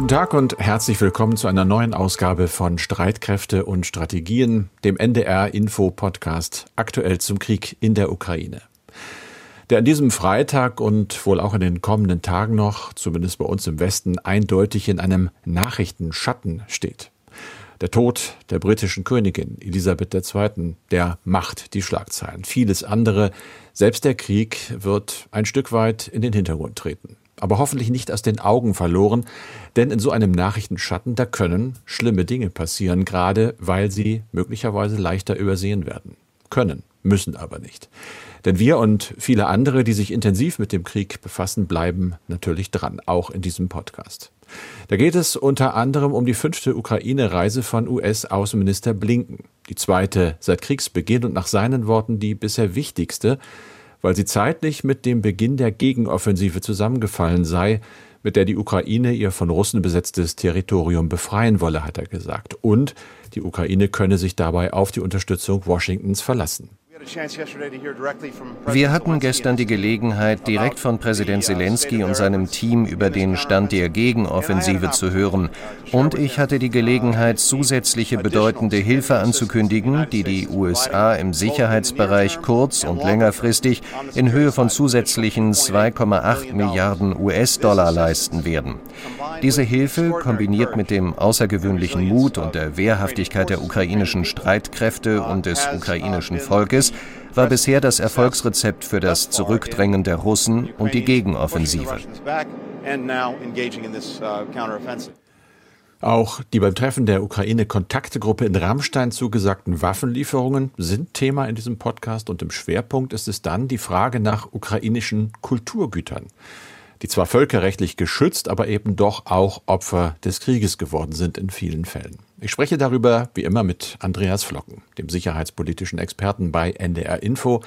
Guten Tag und herzlich willkommen zu einer neuen Ausgabe von Streitkräfte und Strategien, dem NDR Info Podcast aktuell zum Krieg in der Ukraine. Der an diesem Freitag und wohl auch in den kommenden Tagen noch, zumindest bei uns im Westen, eindeutig in einem Nachrichtenschatten steht. Der Tod der britischen Königin Elisabeth II., der macht die Schlagzeilen. Vieles andere, selbst der Krieg, wird ein Stück weit in den Hintergrund treten aber hoffentlich nicht aus den Augen verloren, denn in so einem Nachrichtenschatten, da können schlimme Dinge passieren, gerade weil sie möglicherweise leichter übersehen werden. Können, müssen aber nicht. Denn wir und viele andere, die sich intensiv mit dem Krieg befassen, bleiben natürlich dran, auch in diesem Podcast. Da geht es unter anderem um die fünfte Ukraine-Reise von US-Außenminister Blinken, die zweite seit Kriegsbeginn und nach seinen Worten die bisher wichtigste, weil sie zeitlich mit dem Beginn der Gegenoffensive zusammengefallen sei, mit der die Ukraine ihr von Russen besetztes Territorium befreien wolle, hat er gesagt. Und die Ukraine könne sich dabei auf die Unterstützung Washingtons verlassen. Wir hatten gestern die Gelegenheit, direkt von Präsident Zelensky und seinem Team über den Stand der Gegenoffensive zu hören. Und ich hatte die Gelegenheit, zusätzliche bedeutende Hilfe anzukündigen, die die USA im Sicherheitsbereich kurz- und längerfristig in Höhe von zusätzlichen 2,8 Milliarden US-Dollar leisten werden. Diese Hilfe, kombiniert mit dem außergewöhnlichen Mut und der Wehrhaftigkeit der ukrainischen Streitkräfte und des ukrainischen Volkes, war bisher das Erfolgsrezept für das Zurückdrängen der Russen und die Gegenoffensive. Auch die beim Treffen der Ukraine-Kontaktegruppe in Rammstein zugesagten Waffenlieferungen sind Thema in diesem Podcast und im Schwerpunkt ist es dann die Frage nach ukrainischen Kulturgütern die zwar völkerrechtlich geschützt, aber eben doch auch Opfer des Krieges geworden sind in vielen Fällen. Ich spreche darüber wie immer mit Andreas Flocken, dem sicherheitspolitischen Experten bei NDR Info.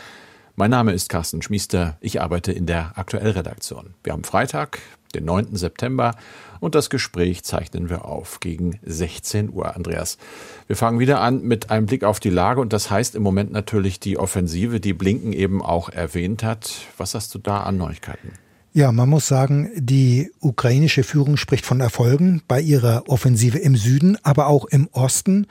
Mein Name ist Carsten Schmiester, ich arbeite in der Aktuellredaktion. Wir haben Freitag, den 9. September und das Gespräch zeichnen wir auf gegen 16 Uhr. Andreas, wir fangen wieder an mit einem Blick auf die Lage und das heißt im Moment natürlich die Offensive, die Blinken eben auch erwähnt hat. Was hast du da an Neuigkeiten? Ja, man muss sagen, die ukrainische Führung spricht von Erfolgen bei ihrer Offensive im Süden, aber auch im Osten.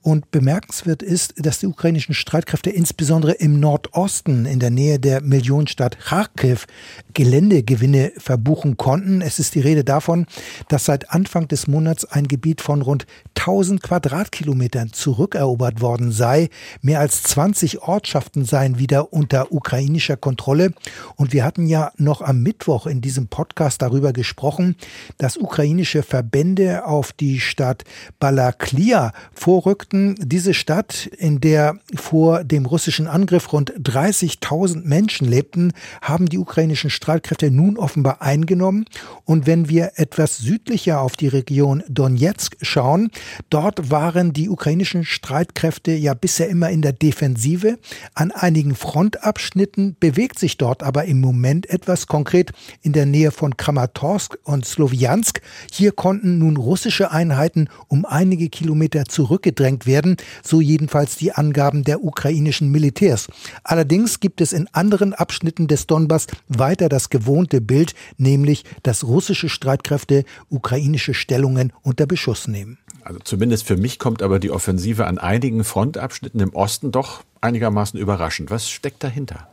Und bemerkenswert ist, dass die ukrainischen Streitkräfte insbesondere im Nordosten in der Nähe der Millionenstadt Kharkiv Geländegewinne verbuchen konnten. Es ist die Rede davon, dass seit Anfang des Monats ein Gebiet von rund 1000 Quadratkilometern zurückerobert worden sei. Mehr als 20 Ortschaften seien wieder unter ukrainischer Kontrolle. Und wir hatten ja noch am Mittwoch Mittwoch in diesem Podcast darüber gesprochen, dass ukrainische Verbände auf die Stadt Balaklia vorrückten. Diese Stadt, in der vor dem russischen Angriff rund 30.000 Menschen lebten, haben die ukrainischen Streitkräfte nun offenbar eingenommen. Und wenn wir etwas südlicher auf die Region Donetsk schauen, dort waren die ukrainischen Streitkräfte ja bisher immer in der Defensive. An einigen Frontabschnitten bewegt sich dort aber im Moment etwas konkret in der Nähe von Kramatorsk und Sloviansk. Hier konnten nun russische Einheiten um einige Kilometer zurückgedrängt werden, so jedenfalls die Angaben der ukrainischen Militärs. Allerdings gibt es in anderen Abschnitten des Donbass weiter das gewohnte Bild, nämlich dass russische Streitkräfte ukrainische Stellungen unter Beschuss nehmen. Also zumindest für mich kommt aber die Offensive an einigen Frontabschnitten im Osten doch einigermaßen überraschend. Was steckt dahinter?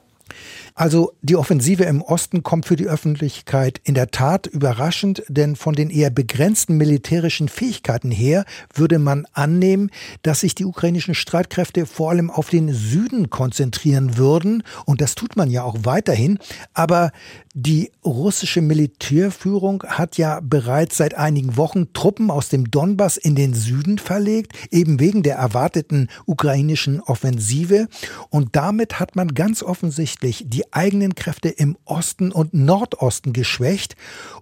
Also die Offensive im Osten kommt für die Öffentlichkeit in der Tat überraschend, denn von den eher begrenzten militärischen Fähigkeiten her würde man annehmen, dass sich die ukrainischen Streitkräfte vor allem auf den Süden konzentrieren würden. Und das tut man ja auch weiterhin. Aber die russische Militärführung hat ja bereits seit einigen Wochen Truppen aus dem Donbass in den Süden verlegt, eben wegen der erwarteten ukrainischen Offensive. Und damit hat man ganz offensichtlich die eigenen Kräfte im Osten und Nordosten geschwächt.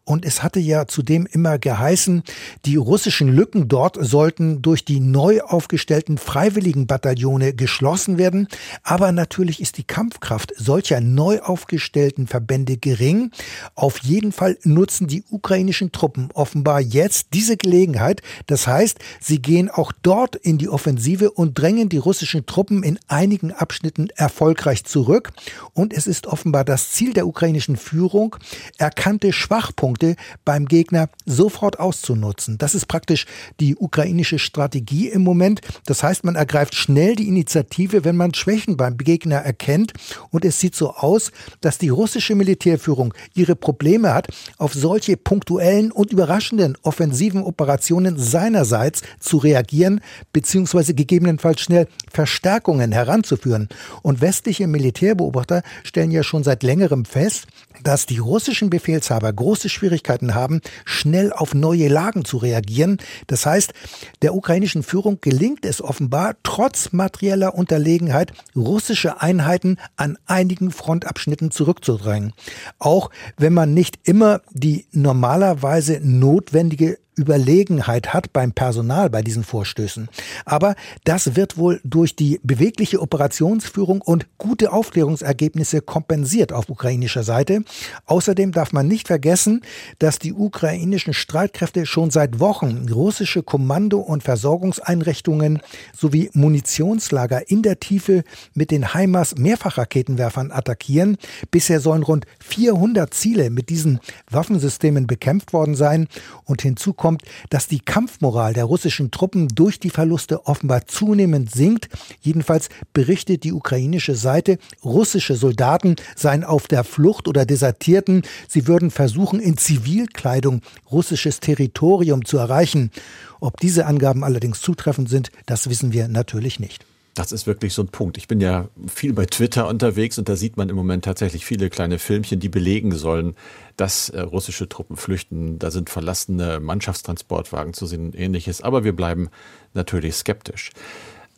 Und es hatte ja zudem immer geheißen, die russischen Lücken dort sollten durch die neu aufgestellten Freiwilligenbataillone geschlossen werden. Aber natürlich ist die Kampfkraft solcher neu aufgestellten Verbände gering. Auf jeden Fall nutzen die ukrainischen Truppen offenbar jetzt diese Gelegenheit. Das heißt, sie gehen auch dort in die Offensive und drängen die russischen Truppen in einigen Abschnitten erfolgreich zurück. Und es ist ist offenbar das Ziel der ukrainischen Führung, erkannte Schwachpunkte beim Gegner sofort auszunutzen. Das ist praktisch die ukrainische Strategie im Moment. Das heißt, man ergreift schnell die Initiative, wenn man Schwächen beim Gegner erkennt. Und es sieht so aus, dass die russische Militärführung ihre Probleme hat, auf solche punktuellen und überraschenden offensiven Operationen seinerseits zu reagieren, beziehungsweise gegebenenfalls schnell Verstärkungen heranzuführen. Und westliche Militärbeobachter stellen ja schon seit längerem fest, dass die russischen Befehlshaber große Schwierigkeiten haben, schnell auf neue Lagen zu reagieren. Das heißt, der ukrainischen Führung gelingt es offenbar, trotz materieller Unterlegenheit russische Einheiten an einigen Frontabschnitten zurückzudrängen. Auch wenn man nicht immer die normalerweise notwendige Überlegenheit hat beim Personal bei diesen Vorstößen. Aber das wird wohl durch die bewegliche Operationsführung und gute Aufklärungsergebnisse kompensiert auf ukrainischer Seite. Außerdem darf man nicht vergessen, dass die ukrainischen Streitkräfte schon seit Wochen russische Kommando- und Versorgungseinrichtungen sowie Munitionslager in der Tiefe mit den HIMARS Mehrfachraketenwerfern attackieren. Bisher sollen rund 400 Ziele mit diesen Waffensystemen bekämpft worden sein und hinzu kommt kommt, dass die Kampfmoral der russischen Truppen durch die Verluste offenbar zunehmend sinkt. Jedenfalls berichtet die ukrainische Seite, russische Soldaten seien auf der Flucht oder desertierten. Sie würden versuchen, in Zivilkleidung russisches Territorium zu erreichen. Ob diese Angaben allerdings zutreffend sind, das wissen wir natürlich nicht. Das ist wirklich so ein Punkt. Ich bin ja viel bei Twitter unterwegs und da sieht man im Moment tatsächlich viele kleine Filmchen, die belegen sollen, dass äh, russische Truppen flüchten. Da sind verlassene Mannschaftstransportwagen zu sehen und ähnliches. Aber wir bleiben natürlich skeptisch.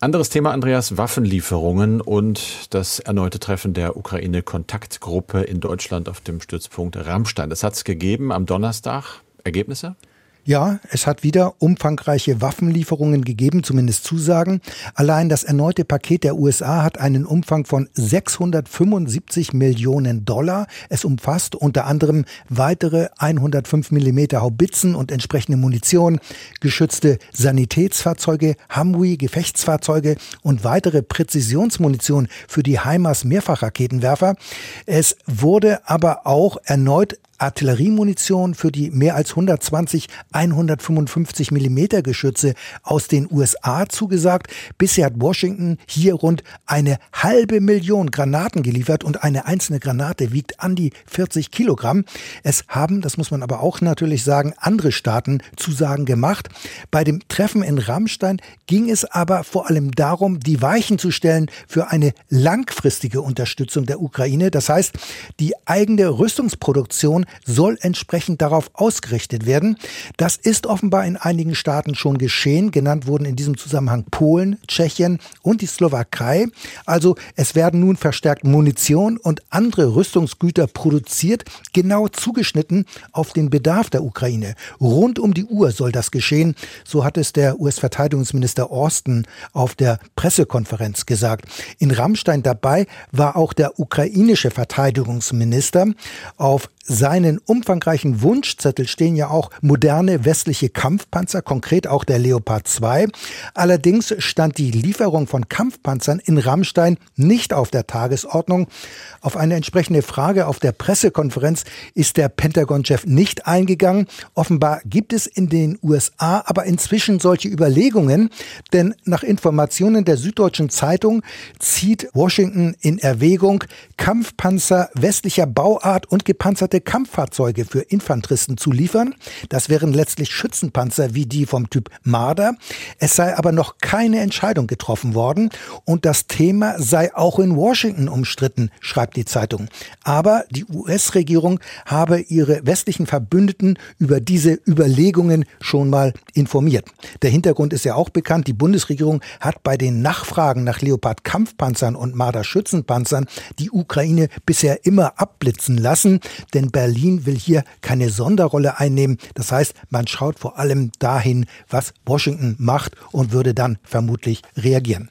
Anderes Thema, Andreas, Waffenlieferungen und das erneute Treffen der Ukraine-Kontaktgruppe in Deutschland auf dem Stützpunkt Rammstein. Das hat es gegeben am Donnerstag. Ergebnisse? Ja, es hat wieder umfangreiche Waffenlieferungen gegeben, zumindest Zusagen. Allein das erneute Paket der USA hat einen Umfang von 675 Millionen Dollar. Es umfasst unter anderem weitere 105 Millimeter Haubitzen und entsprechende Munition, geschützte Sanitätsfahrzeuge, Humvee, Gefechtsfahrzeuge und weitere Präzisionsmunition für die HIMARS Mehrfachraketenwerfer. Es wurde aber auch erneut Artilleriemunition für die mehr als 120 155 Millimeter Geschütze aus den USA zugesagt. Bisher hat Washington hier rund eine halbe Million Granaten geliefert und eine einzelne Granate wiegt an die 40 Kilogramm. Es haben, das muss man aber auch natürlich sagen, andere Staaten Zusagen gemacht. Bei dem Treffen in Rammstein ging es aber vor allem darum, die Weichen zu stellen für eine langfristige Unterstützung der Ukraine. Das heißt, die eigene Rüstungsproduktion soll entsprechend darauf ausgerichtet werden. Das ist offenbar in einigen Staaten schon geschehen. Genannt wurden in diesem Zusammenhang Polen, Tschechien und die Slowakei. Also es werden nun verstärkt Munition und andere Rüstungsgüter produziert, genau zugeschnitten auf den Bedarf der Ukraine. Rund um die Uhr soll das geschehen. So hat es der US-Verteidigungsminister Austin auf der Pressekonferenz gesagt. In Rammstein dabei war auch der ukrainische Verteidigungsminister. Auf seinen umfangreichen Wunschzettel stehen ja auch moderne westliche Kampfpanzer, konkret auch der Leopard 2. Allerdings stand die Lieferung von Kampfpanzern in Rammstein nicht auf der Tagesordnung. Auf eine entsprechende Frage auf der Pressekonferenz ist der Pentagon-Chef nicht eingegangen. Offenbar gibt es in den USA aber inzwischen solche Überlegungen, denn nach Informationen der Süddeutschen Zeitung zieht Washington in Erwägung, Kampfpanzer westlicher Bauart und gepanzerte gepanzerte Kampffahrzeuge für Infanteristen zu liefern. Das wären letztlich Schützenpanzer wie die vom Typ Marder. Es sei aber noch keine Entscheidung getroffen worden und das Thema sei auch in Washington umstritten, schreibt die Zeitung. Aber die US-Regierung habe ihre westlichen Verbündeten über diese Überlegungen schon mal informiert. Der Hintergrund ist ja auch bekannt. Die Bundesregierung hat bei den Nachfragen nach Leopard Kampfpanzern und Marder Schützenpanzern die Ukraine bisher immer abblitzen lassen, denn Berlin will hier keine Sonderrolle einnehmen. Das heißt, man schaut vor allem dahin, was Washington macht und würde dann vermutlich reagieren.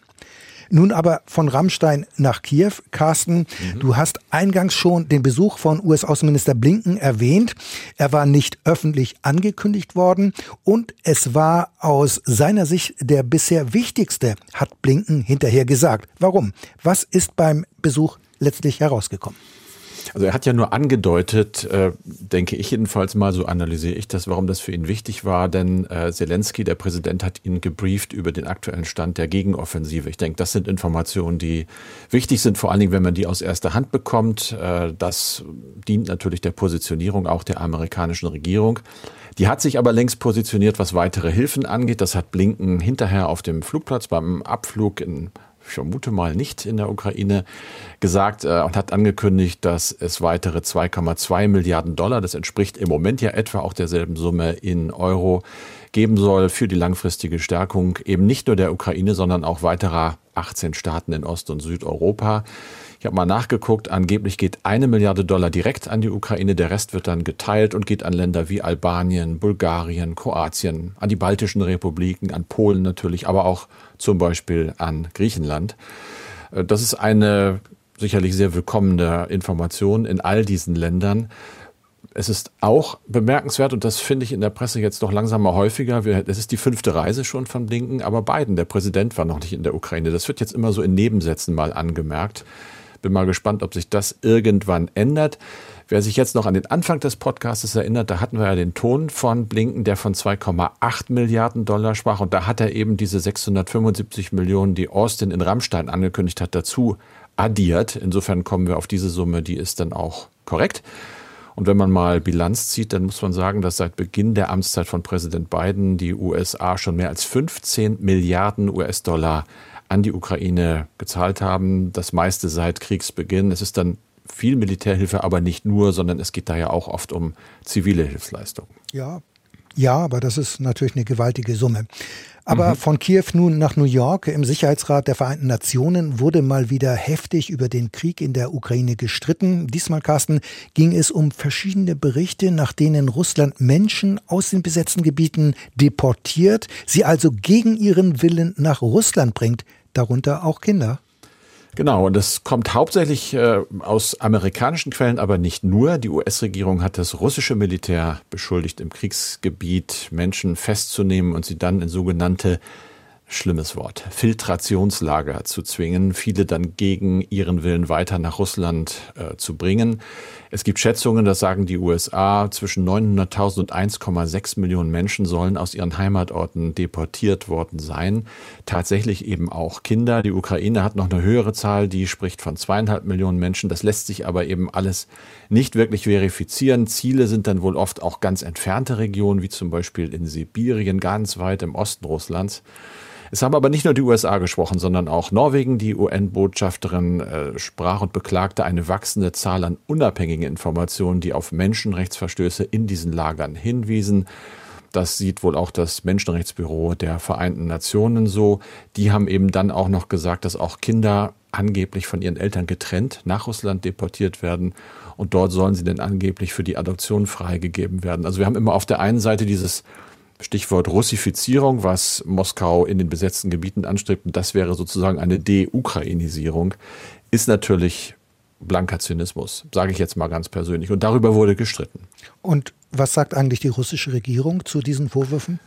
Nun aber von Rammstein nach Kiew. Carsten, mhm. du hast eingangs schon den Besuch von US-Außenminister Blinken erwähnt. Er war nicht öffentlich angekündigt worden und es war aus seiner Sicht der bisher wichtigste, hat Blinken hinterher gesagt. Warum? Was ist beim Besuch letztlich herausgekommen? Also er hat ja nur angedeutet, äh, denke ich jedenfalls mal, so analysiere ich das, warum das für ihn wichtig war, denn äh, Zelensky, der Präsident, hat ihn gebrieft über den aktuellen Stand der Gegenoffensive. Ich denke, das sind Informationen, die wichtig sind, vor allen Dingen, wenn man die aus erster Hand bekommt. Äh, das dient natürlich der Positionierung auch der amerikanischen Regierung. Die hat sich aber längst positioniert, was weitere Hilfen angeht. Das hat Blinken hinterher auf dem Flugplatz beim Abflug in vermute mal nicht in der Ukraine, gesagt äh, und hat angekündigt, dass es weitere 2,2 Milliarden Dollar, das entspricht im Moment ja etwa auch derselben Summe in Euro, geben soll für die langfristige Stärkung eben nicht nur der Ukraine, sondern auch weiterer 18 Staaten in Ost- und Südeuropa. Ich habe mal nachgeguckt, angeblich geht eine Milliarde Dollar direkt an die Ukraine, der Rest wird dann geteilt und geht an Länder wie Albanien, Bulgarien, Kroatien, an die baltischen Republiken, an Polen natürlich, aber auch zum Beispiel an Griechenland. Äh, das ist eine sicherlich sehr willkommene Information in all diesen Ländern. Es ist auch bemerkenswert, und das finde ich in der Presse jetzt doch langsam mal häufiger, es ist die fünfte Reise schon von Blinken, aber Biden, der Präsident, war noch nicht in der Ukraine. Das wird jetzt immer so in Nebensätzen mal angemerkt. Bin mal gespannt, ob sich das irgendwann ändert. Wer sich jetzt noch an den Anfang des Podcasts erinnert, da hatten wir ja den Ton von Blinken, der von 2,8 Milliarden Dollar sprach. Und da hat er eben diese 675 Millionen, die Austin in Rammstein angekündigt hat, dazu addiert. Insofern kommen wir auf diese Summe, die ist dann auch korrekt. Und wenn man mal Bilanz zieht, dann muss man sagen, dass seit Beginn der Amtszeit von Präsident Biden die USA schon mehr als 15 Milliarden US-Dollar an die Ukraine gezahlt haben. Das meiste seit Kriegsbeginn. Es ist dann viel Militärhilfe, aber nicht nur, sondern es geht da ja auch oft um zivile Hilfsleistungen. Ja, ja, aber das ist natürlich eine gewaltige Summe. Aber mhm. von Kiew nun nach New York im Sicherheitsrat der Vereinten Nationen wurde mal wieder heftig über den Krieg in der Ukraine gestritten. Diesmal, Carsten, ging es um verschiedene Berichte, nach denen Russland Menschen aus den besetzten Gebieten deportiert, sie also gegen ihren Willen nach Russland bringt darunter auch Kinder. Genau, und das kommt hauptsächlich äh, aus amerikanischen Quellen, aber nicht nur. Die US-Regierung hat das russische Militär beschuldigt, im Kriegsgebiet Menschen festzunehmen und sie dann in sogenannte schlimmes Wort, Filtrationslager zu zwingen, viele dann gegen ihren Willen weiter nach Russland äh, zu bringen. Es gibt Schätzungen, das sagen die USA, zwischen 900.000 und 1,6 Millionen Menschen sollen aus ihren Heimatorten deportiert worden sein. Tatsächlich eben auch Kinder. Die Ukraine hat noch eine höhere Zahl, die spricht von zweieinhalb Millionen Menschen. Das lässt sich aber eben alles nicht wirklich verifizieren. Ziele sind dann wohl oft auch ganz entfernte Regionen, wie zum Beispiel in Sibirien, ganz weit im Osten Russlands. Es haben aber nicht nur die USA gesprochen, sondern auch Norwegen. Die UN-Botschafterin äh, sprach und beklagte eine wachsende Zahl an unabhängigen Informationen, die auf Menschenrechtsverstöße in diesen Lagern hinwiesen. Das sieht wohl auch das Menschenrechtsbüro der Vereinten Nationen so. Die haben eben dann auch noch gesagt, dass auch Kinder angeblich von ihren Eltern getrennt nach Russland deportiert werden und dort sollen sie dann angeblich für die Adoption freigegeben werden. Also wir haben immer auf der einen Seite dieses Stichwort Russifizierung, was Moskau in den besetzten Gebieten anstrebt, und das wäre sozusagen eine De-Ukrainisierung, ist natürlich blanker Zynismus, sage ich jetzt mal ganz persönlich. Und darüber wurde gestritten. Und was sagt eigentlich die russische Regierung zu diesen Vorwürfen?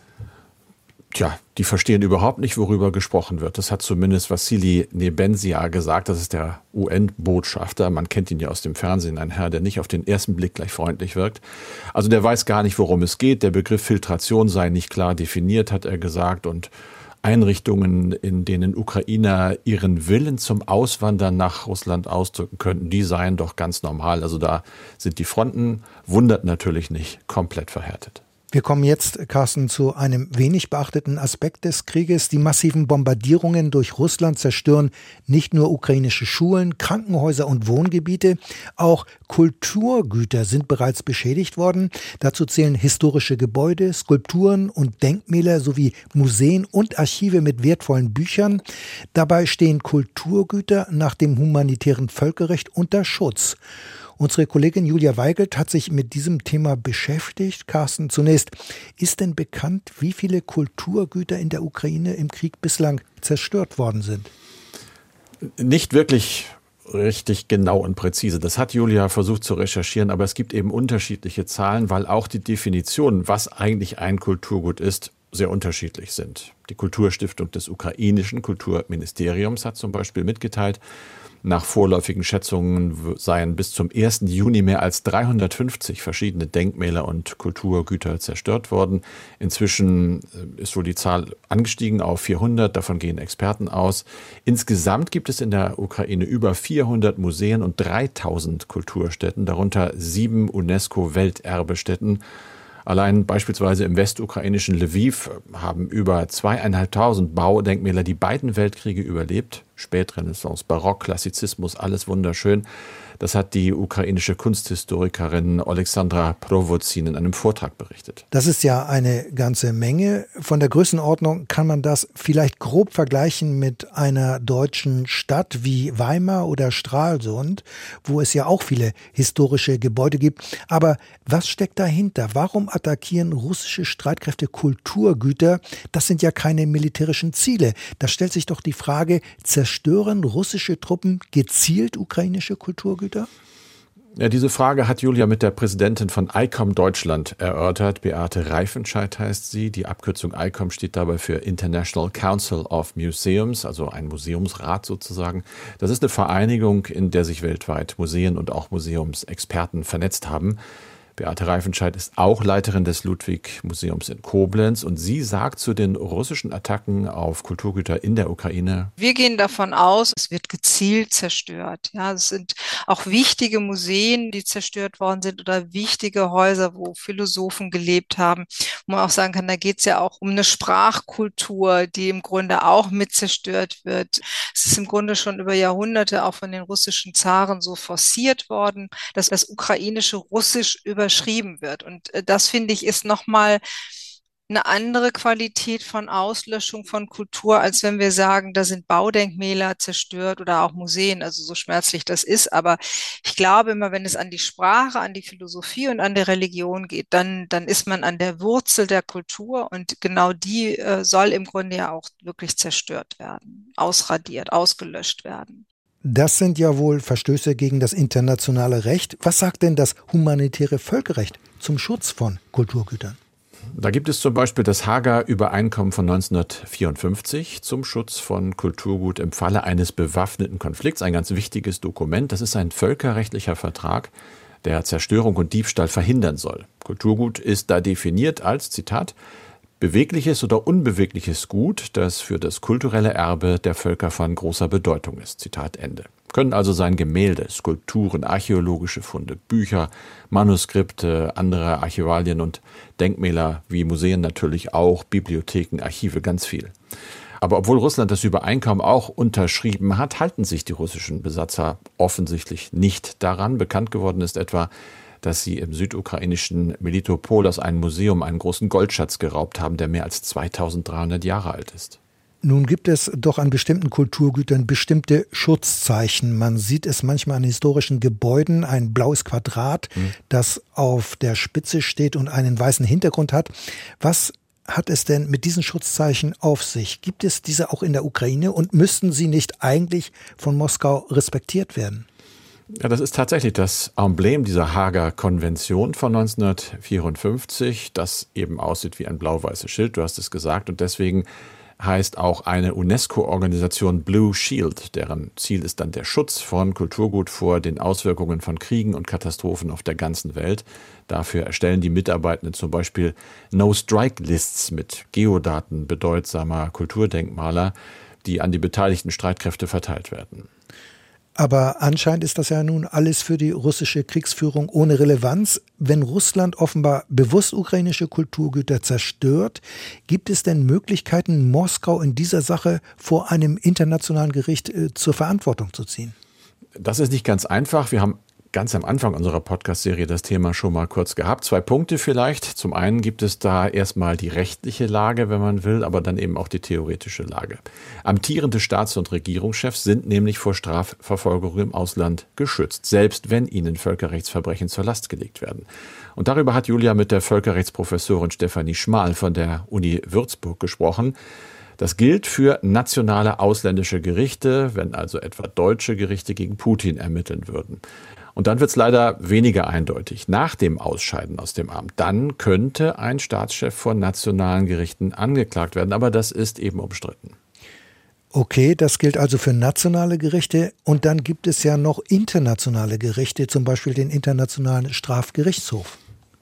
Tja, die verstehen überhaupt nicht, worüber gesprochen wird. Das hat zumindest Vassili Nebensia gesagt. Das ist der UN-Botschafter. Man kennt ihn ja aus dem Fernsehen. Ein Herr, der nicht auf den ersten Blick gleich freundlich wirkt. Also der weiß gar nicht, worum es geht. Der Begriff Filtration sei nicht klar definiert, hat er gesagt. Und Einrichtungen, in denen Ukrainer ihren Willen zum Auswandern nach Russland ausdrücken könnten, die seien doch ganz normal. Also da sind die Fronten, wundert natürlich nicht, komplett verhärtet. Wir kommen jetzt, Carsten, zu einem wenig beachteten Aspekt des Krieges. Die massiven Bombardierungen durch Russland zerstören nicht nur ukrainische Schulen, Krankenhäuser und Wohngebiete, auch Kulturgüter sind bereits beschädigt worden. Dazu zählen historische Gebäude, Skulpturen und Denkmäler sowie Museen und Archive mit wertvollen Büchern. Dabei stehen Kulturgüter nach dem humanitären Völkerrecht unter Schutz. Unsere Kollegin Julia Weigelt hat sich mit diesem Thema beschäftigt. Carsten, zunächst, ist denn bekannt, wie viele Kulturgüter in der Ukraine im Krieg bislang zerstört worden sind? Nicht wirklich richtig genau und präzise. Das hat Julia versucht zu recherchieren, aber es gibt eben unterschiedliche Zahlen, weil auch die Definition, was eigentlich ein Kulturgut ist, sehr unterschiedlich sind. Die Kulturstiftung des ukrainischen Kulturministeriums hat zum Beispiel mitgeteilt, nach vorläufigen Schätzungen seien bis zum 1. Juni mehr als 350 verschiedene Denkmäler und Kulturgüter zerstört worden. Inzwischen äh, ist wohl die Zahl angestiegen auf 400, davon gehen Experten aus. Insgesamt gibt es in der Ukraine über 400 Museen und 3000 Kulturstätten, darunter sieben UNESCO-Welterbestätten. Allein beispielsweise im westukrainischen Lviv haben über zweieinhalbtausend Baudenkmäler die beiden Weltkriege überlebt. Spätrenaissance, Barock, Klassizismus, alles wunderschön. Das hat die ukrainische Kunsthistorikerin Alexandra Provozin in einem Vortrag berichtet. Das ist ja eine ganze Menge. Von der Größenordnung kann man das vielleicht grob vergleichen mit einer deutschen Stadt wie Weimar oder Stralsund, wo es ja auch viele historische Gebäude gibt. Aber was steckt dahinter? Warum attackieren russische Streitkräfte Kulturgüter? Das sind ja keine militärischen Ziele. Da stellt sich doch die Frage, zerstören russische Truppen gezielt ukrainische Kulturgüter? Ja, diese Frage hat Julia mit der Präsidentin von ICOM Deutschland erörtert. Beate Reifenscheid heißt sie. Die Abkürzung ICOM steht dabei für International Council of Museums, also ein Museumsrat sozusagen. Das ist eine Vereinigung, in der sich weltweit Museen und auch Museumsexperten vernetzt haben. Beate Reifenscheid ist auch Leiterin des Ludwig-Museums in Koblenz und sie sagt zu den russischen Attacken auf Kulturgüter in der Ukraine. Wir gehen davon aus, es wird gezielt zerstört. Ja, es sind auch wichtige Museen, die zerstört worden sind oder wichtige Häuser, wo Philosophen gelebt haben. Wo man auch sagen kann, da geht es ja auch um eine Sprachkultur, die im Grunde auch mit zerstört wird. Es ist im Grunde schon über Jahrhunderte auch von den russischen Zaren so forciert worden, dass das ukrainische Russisch über überschrieben wird. Und äh, das finde ich ist nochmal eine andere Qualität von Auslöschung von Kultur, als wenn wir sagen, da sind Baudenkmäler zerstört oder auch Museen, also so schmerzlich das ist. Aber ich glaube immer, wenn es an die Sprache, an die Philosophie und an die Religion geht, dann, dann ist man an der Wurzel der Kultur und genau die äh, soll im Grunde ja auch wirklich zerstört werden, ausradiert, ausgelöscht werden. Das sind ja wohl Verstöße gegen das internationale Recht. Was sagt denn das humanitäre Völkerrecht zum Schutz von Kulturgütern? Da gibt es zum Beispiel das Hager Übereinkommen von 1954 zum Schutz von Kulturgut im Falle eines bewaffneten Konflikts. Ein ganz wichtiges Dokument. Das ist ein völkerrechtlicher Vertrag, der Zerstörung und Diebstahl verhindern soll. Kulturgut ist da definiert als, Zitat, bewegliches oder unbewegliches Gut, das für das kulturelle Erbe der Völker von großer Bedeutung ist. Zitat Ende. Können also sein Gemälde, Skulpturen, archäologische Funde, Bücher, Manuskripte, andere Archivalien und Denkmäler wie Museen natürlich auch, Bibliotheken, Archive, ganz viel. Aber obwohl Russland das Übereinkommen auch unterschrieben hat, halten sich die russischen Besatzer offensichtlich nicht daran. Bekannt geworden ist etwa, dass sie im südukrainischen Melitopol aus einem Museum einen großen Goldschatz geraubt haben, der mehr als 2300 Jahre alt ist. Nun gibt es doch an bestimmten Kulturgütern bestimmte Schutzzeichen. Man sieht es manchmal an historischen Gebäuden, ein blaues Quadrat, mhm. das auf der Spitze steht und einen weißen Hintergrund hat. Was hat es denn mit diesen Schutzzeichen auf sich? Gibt es diese auch in der Ukraine und müssten sie nicht eigentlich von Moskau respektiert werden? Ja, das ist tatsächlich das Emblem dieser Hager Konvention von 1954, das eben aussieht wie ein blau-weißes Schild, du hast es gesagt, und deswegen heißt auch eine UNESCO-Organisation Blue Shield, deren Ziel ist dann der Schutz von Kulturgut vor den Auswirkungen von Kriegen und Katastrophen auf der ganzen Welt. Dafür erstellen die Mitarbeitenden zum Beispiel No-Strike-Lists mit Geodaten bedeutsamer Kulturdenkmaler, die an die beteiligten Streitkräfte verteilt werden. Aber anscheinend ist das ja nun alles für die russische Kriegsführung ohne Relevanz. Wenn Russland offenbar bewusst ukrainische Kulturgüter zerstört, gibt es denn Möglichkeiten, Moskau in dieser Sache vor einem internationalen Gericht äh, zur Verantwortung zu ziehen? Das ist nicht ganz einfach. Wir haben ganz am Anfang unserer Podcast-Serie das Thema schon mal kurz gehabt. Zwei Punkte vielleicht. Zum einen gibt es da erstmal die rechtliche Lage, wenn man will, aber dann eben auch die theoretische Lage. Amtierende Staats- und Regierungschefs sind nämlich vor Strafverfolgung im Ausland geschützt, selbst wenn ihnen Völkerrechtsverbrechen zur Last gelegt werden. Und darüber hat Julia mit der Völkerrechtsprofessorin Stefanie Schmal von der Uni Würzburg gesprochen. Das gilt für nationale ausländische Gerichte, wenn also etwa deutsche Gerichte gegen Putin ermitteln würden. Und dann wird es leider weniger eindeutig. Nach dem Ausscheiden aus dem Amt, dann könnte ein Staatschef von nationalen Gerichten angeklagt werden, aber das ist eben umstritten. Okay, das gilt also für nationale Gerichte und dann gibt es ja noch internationale Gerichte, zum Beispiel den Internationalen Strafgerichtshof.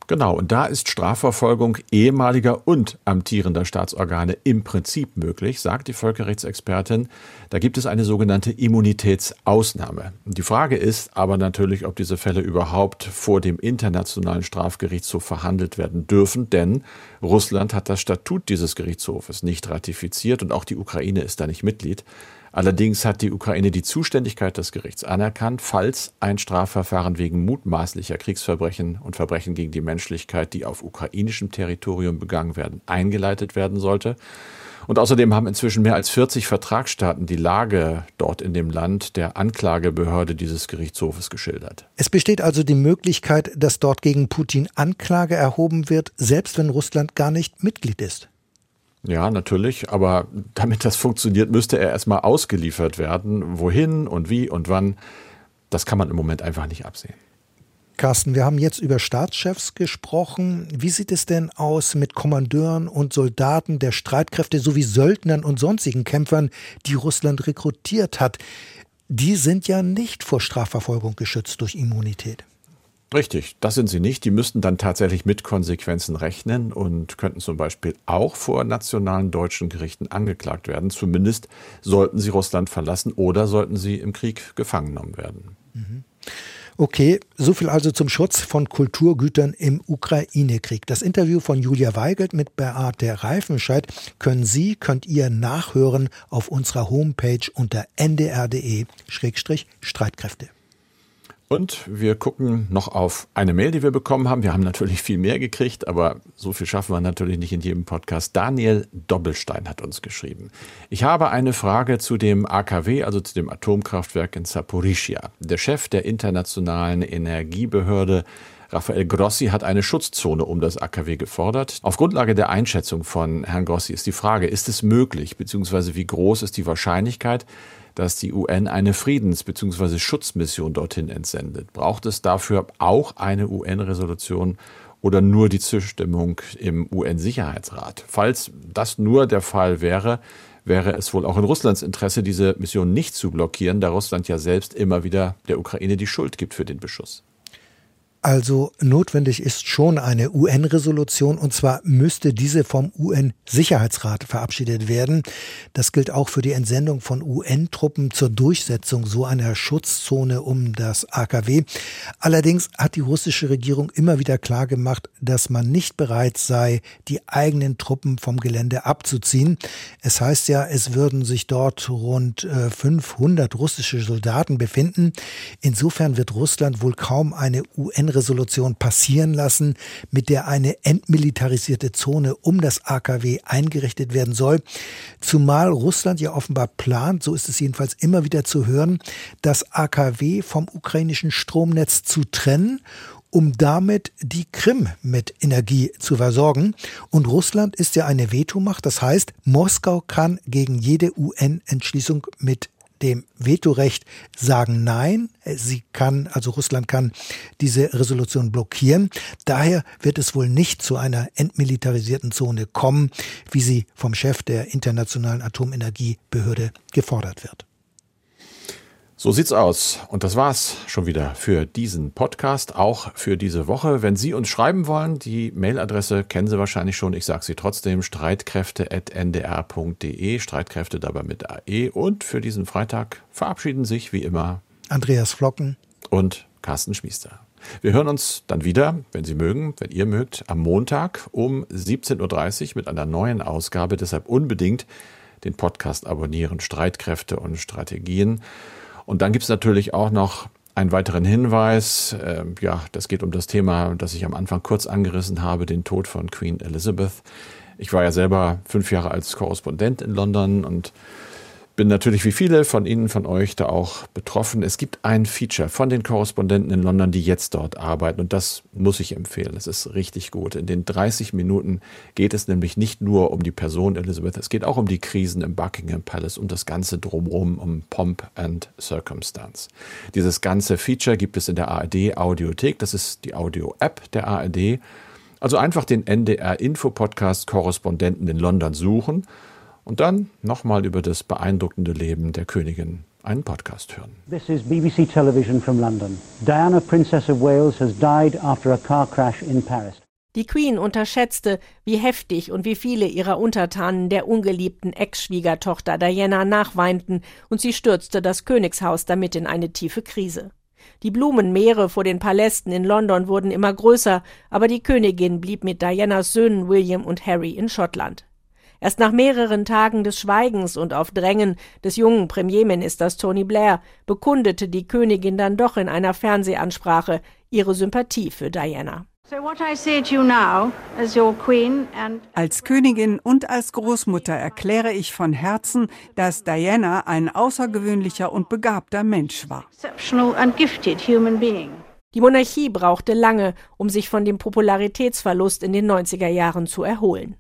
Genau, und da ist Strafverfolgung ehemaliger und amtierender Staatsorgane im Prinzip möglich, sagt die Völkerrechtsexpertin. Da gibt es eine sogenannte Immunitätsausnahme. Die Frage ist aber natürlich, ob diese Fälle überhaupt vor dem Internationalen Strafgerichtshof verhandelt werden dürfen, denn Russland hat das Statut dieses Gerichtshofes nicht ratifiziert und auch die Ukraine ist da nicht Mitglied. Allerdings hat die Ukraine die Zuständigkeit des Gerichts anerkannt, falls ein Strafverfahren wegen mutmaßlicher Kriegsverbrechen und Verbrechen gegen die Menschlichkeit, die auf ukrainischem Territorium begangen werden, eingeleitet werden sollte. Und außerdem haben inzwischen mehr als 40 Vertragsstaaten die Lage dort in dem Land der Anklagebehörde dieses Gerichtshofes geschildert. Es besteht also die Möglichkeit, dass dort gegen Putin Anklage erhoben wird, selbst wenn Russland gar nicht Mitglied ist. Ja, natürlich, aber damit das funktioniert, müsste er erstmal ausgeliefert werden. Wohin und wie und wann, das kann man im Moment einfach nicht absehen. Carsten, wir haben jetzt über Staatschefs gesprochen. Wie sieht es denn aus mit Kommandeuren und Soldaten der Streitkräfte sowie Söldnern und sonstigen Kämpfern, die Russland rekrutiert hat? Die sind ja nicht vor Strafverfolgung geschützt durch Immunität. Richtig, das sind sie nicht. Die müssten dann tatsächlich mit Konsequenzen rechnen und könnten zum Beispiel auch vor nationalen deutschen Gerichten angeklagt werden. Zumindest sollten sie Russland verlassen oder sollten sie im Krieg gefangen genommen werden. Mhm. Okay, so viel also zum Schutz von Kulturgütern im Ukraine-Krieg. Das Interview von Julia Weigelt mit Beate Reifenscheid können Sie, könnt ihr nachhören auf unserer Homepage unter ndr.de-streitkräfte. Und wir gucken noch auf eine Mail, die wir bekommen haben. Wir haben natürlich viel mehr gekriegt, aber so viel schaffen wir natürlich nicht in jedem Podcast. Daniel Doppelstein hat uns geschrieben. Ich habe eine Frage zu dem AKW, also zu dem Atomkraftwerk in Saporischia. Der Chef der internationalen Energiebehörde Raphael Grossi hat eine Schutzzone um das AKW gefordert. Auf Grundlage der Einschätzung von Herrn Grossi ist die Frage, ist es möglich, beziehungsweise wie groß ist die Wahrscheinlichkeit, dass die UN eine Friedens- bzw. Schutzmission dorthin entsendet. Braucht es dafür auch eine UN-Resolution oder nur die Zustimmung im UN-Sicherheitsrat? Falls das nur der Fall wäre, wäre es wohl auch in Russlands Interesse, diese Mission nicht zu blockieren, da Russland ja selbst immer wieder der Ukraine die Schuld gibt für den Beschuss. Also notwendig ist schon eine UN-Resolution und zwar müsste diese vom UN-Sicherheitsrat verabschiedet werden. Das gilt auch für die Entsendung von UN-Truppen zur Durchsetzung so einer Schutzzone um das AKW. Allerdings hat die russische Regierung immer wieder klargemacht, dass man nicht bereit sei, die eigenen Truppen vom Gelände abzuziehen. Es heißt ja, es würden sich dort rund 500 äh, russische Soldaten befinden. Insofern wird Russland wohl kaum eine UN UN-Resolution passieren lassen, mit der eine entmilitarisierte Zone um das AKW eingerichtet werden soll. Zumal Russland ja offenbar plant, so ist es jedenfalls immer wieder zu hören, das AKW vom ukrainischen Stromnetz zu trennen um damit die Krim mit Energie zu versorgen. Und Russland ist ja eine Vetomacht, das heißt, Moskau kann gegen jede UN-Entschließung mit dem Vetorecht sagen Nein. Sie kann, also Russland kann diese Resolution blockieren. Daher wird es wohl nicht zu einer entmilitarisierten Zone kommen, wie sie vom Chef der Internationalen Atomenergiebehörde gefordert wird. So sieht's aus. Und das war's schon wieder für diesen Podcast, auch für diese Woche. Wenn Sie uns schreiben wollen, die Mailadresse kennen Sie wahrscheinlich schon. Ich sage sie trotzdem: streitkräfte.ndr.de. Streitkräfte dabei mit AE. Und für diesen Freitag verabschieden sich wie immer Andreas Flocken und Carsten Schmiester. Wir hören uns dann wieder, wenn Sie mögen, wenn ihr mögt, am Montag um 17.30 Uhr mit einer neuen Ausgabe. Deshalb unbedingt den Podcast abonnieren. Streitkräfte und Strategien. Und dann gibt es natürlich auch noch einen weiteren Hinweis. Äh, ja, das geht um das Thema, das ich am Anfang kurz angerissen habe, den Tod von Queen Elizabeth. Ich war ja selber fünf Jahre als Korrespondent in London und bin natürlich wie viele von Ihnen, von euch da auch betroffen. Es gibt ein Feature von den Korrespondenten in London, die jetzt dort arbeiten und das muss ich empfehlen. Es ist richtig gut. In den 30 Minuten geht es nämlich nicht nur um die Person Elizabeth, es geht auch um die Krisen im Buckingham Palace, um das ganze drumherum, um Pomp and Circumstance. Dieses ganze Feature gibt es in der ARD Audiothek, das ist die Audio-App der ARD. Also einfach den NDR Info Podcast Korrespondenten in London suchen und dann nochmal über das beeindruckende Leben der Königin einen Podcast hören. This is BBC Television from London. Diana, Princess of Wales, has died after a car crash in Paris. Die Queen unterschätzte, wie heftig und wie viele ihrer Untertanen der ungeliebten Ex-Schwiegertochter Diana nachweinten, und sie stürzte das Königshaus damit in eine tiefe Krise. Die Blumenmeere vor den Palästen in London wurden immer größer, aber die Königin blieb mit Dianas Söhnen William und Harry in Schottland. Erst nach mehreren Tagen des Schweigens und auf Drängen des jungen Premierministers Tony Blair bekundete die Königin dann doch in einer Fernsehansprache ihre Sympathie für Diana. Als Königin und als Großmutter erkläre ich von Herzen, dass Diana ein außergewöhnlicher und begabter Mensch war. Die Monarchie brauchte lange, um sich von dem Popularitätsverlust in den 90er Jahren zu erholen.